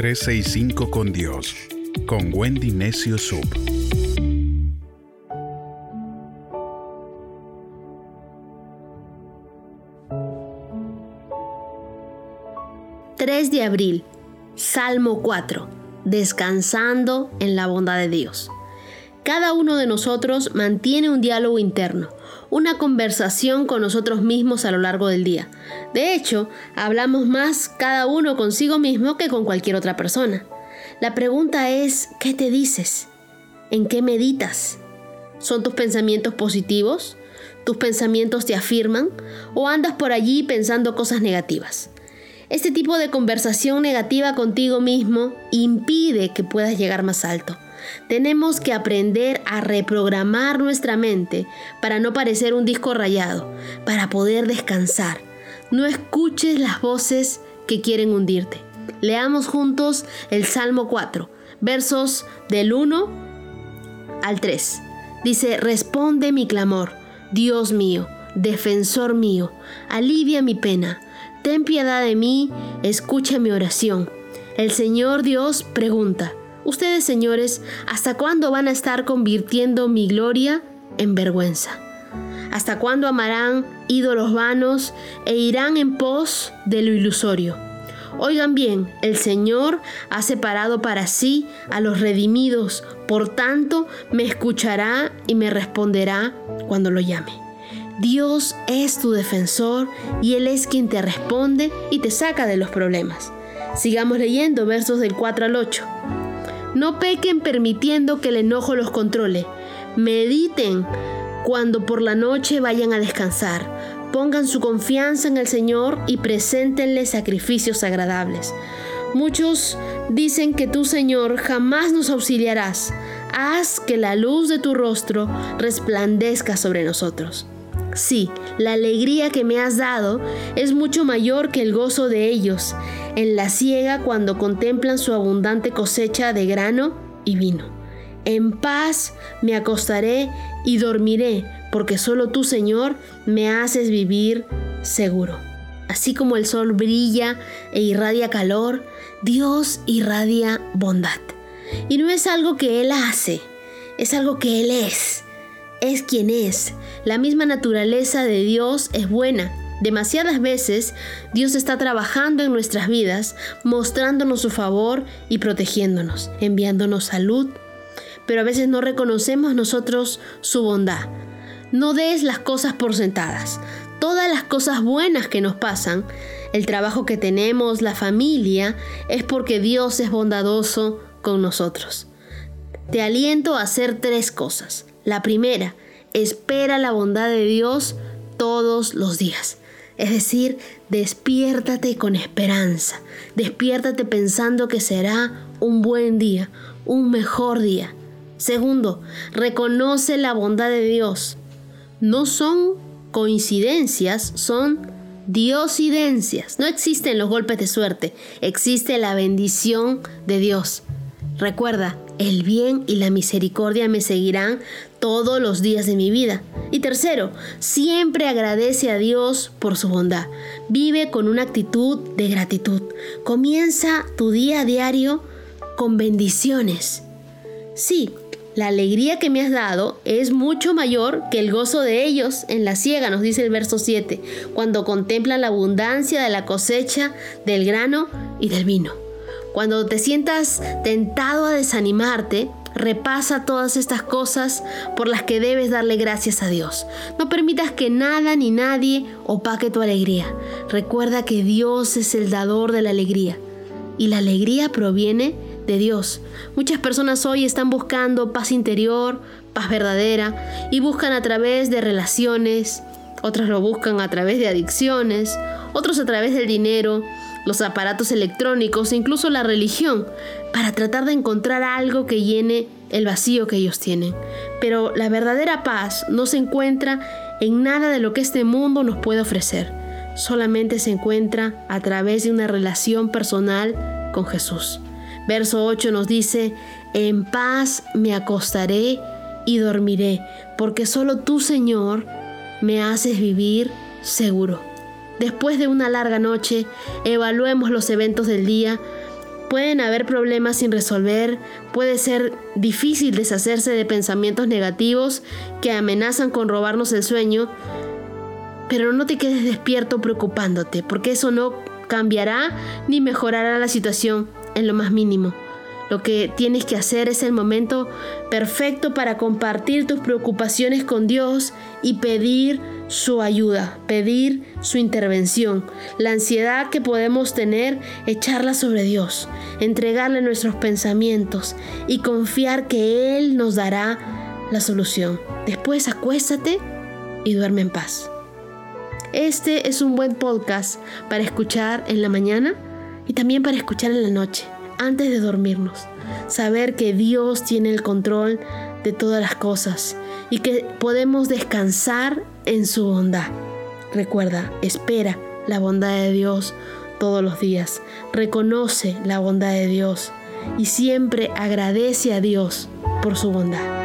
365 con Dios, con Wendy Necio Sub. ...3 de abril... Salmo 4... ...descansando en la bondad de Dios... Cada uno de nosotros mantiene un diálogo interno, una conversación con nosotros mismos a lo largo del día. De hecho, hablamos más cada uno consigo mismo que con cualquier otra persona. La pregunta es, ¿qué te dices? ¿En qué meditas? ¿Son tus pensamientos positivos? ¿Tus pensamientos te afirman? ¿O andas por allí pensando cosas negativas? Este tipo de conversación negativa contigo mismo impide que puedas llegar más alto. Tenemos que aprender a reprogramar nuestra mente para no parecer un disco rayado, para poder descansar. No escuches las voces que quieren hundirte. Leamos juntos el Salmo 4, versos del 1 al 3. Dice, responde mi clamor, Dios mío, defensor mío, alivia mi pena, ten piedad de mí, escucha mi oración. El Señor Dios pregunta, Ustedes, señores, ¿hasta cuándo van a estar convirtiendo mi gloria en vergüenza? ¿Hasta cuándo amarán ídolos vanos e irán en pos de lo ilusorio? Oigan bien, el Señor ha separado para sí a los redimidos, por tanto me escuchará y me responderá cuando lo llame. Dios es tu defensor y Él es quien te responde y te saca de los problemas. Sigamos leyendo versos del 4 al 8. No pequen permitiendo que el enojo los controle. Mediten cuando por la noche vayan a descansar. Pongan su confianza en el Señor y preséntenle sacrificios agradables. Muchos dicen que tú, Señor, jamás nos auxiliarás. Haz que la luz de tu rostro resplandezca sobre nosotros. Sí, la alegría que me has dado es mucho mayor que el gozo de ellos en la siega cuando contemplan su abundante cosecha de grano y vino. En paz me acostaré y dormiré, porque solo tú, Señor, me haces vivir seguro. Así como el sol brilla e irradia calor, Dios irradia bondad. Y no es algo que Él hace, es algo que Él es es quien es. La misma naturaleza de Dios es buena. Demasiadas veces Dios está trabajando en nuestras vidas, mostrándonos su favor y protegiéndonos, enviándonos salud, pero a veces no reconocemos nosotros su bondad. No des las cosas por sentadas. Todas las cosas buenas que nos pasan, el trabajo que tenemos, la familia, es porque Dios es bondadoso con nosotros. Te aliento a hacer tres cosas. La primera, espera la bondad de Dios todos los días. Es decir, despiértate con esperanza. Despiértate pensando que será un buen día, un mejor día. Segundo, reconoce la bondad de Dios. No son coincidencias, son diosidencias. No existen los golpes de suerte, existe la bendición de Dios. Recuerda, el bien y la misericordia me seguirán todos los días de mi vida. Y tercero, siempre agradece a Dios por su bondad. Vive con una actitud de gratitud. Comienza tu día a diario con bendiciones. Sí, la alegría que me has dado es mucho mayor que el gozo de ellos en la siega, nos dice el verso 7, cuando contemplan la abundancia de la cosecha del grano y del vino. Cuando te sientas tentado a desanimarte, repasa todas estas cosas por las que debes darle gracias a Dios. No permitas que nada ni nadie opaque tu alegría. Recuerda que Dios es el dador de la alegría y la alegría proviene de Dios. Muchas personas hoy están buscando paz interior, paz verdadera y buscan a través de relaciones, otras lo buscan a través de adicciones, otros a través del dinero, los aparatos electrónicos e incluso la religión para tratar de encontrar algo que llene el vacío que ellos tienen. Pero la verdadera paz no se encuentra en nada de lo que este mundo nos puede ofrecer. Solamente se encuentra a través de una relación personal con Jesús. Verso 8 nos dice, en paz me acostaré y dormiré, porque solo tú, Señor, me haces vivir seguro. Después de una larga noche, evaluemos los eventos del día Pueden haber problemas sin resolver, puede ser difícil deshacerse de pensamientos negativos que amenazan con robarnos el sueño, pero no te quedes despierto preocupándote, porque eso no cambiará ni mejorará la situación en lo más mínimo. Lo que tienes que hacer es el momento perfecto para compartir tus preocupaciones con Dios y pedir su ayuda, pedir su intervención. La ansiedad que podemos tener, echarla sobre Dios, entregarle nuestros pensamientos y confiar que Él nos dará la solución. Después acuéstate y duerme en paz. Este es un buen podcast para escuchar en la mañana y también para escuchar en la noche antes de dormirnos. Saber que Dios tiene el control de todas las cosas y que podemos descansar en su bondad. Recuerda, espera la bondad de Dios todos los días. Reconoce la bondad de Dios y siempre agradece a Dios por su bondad.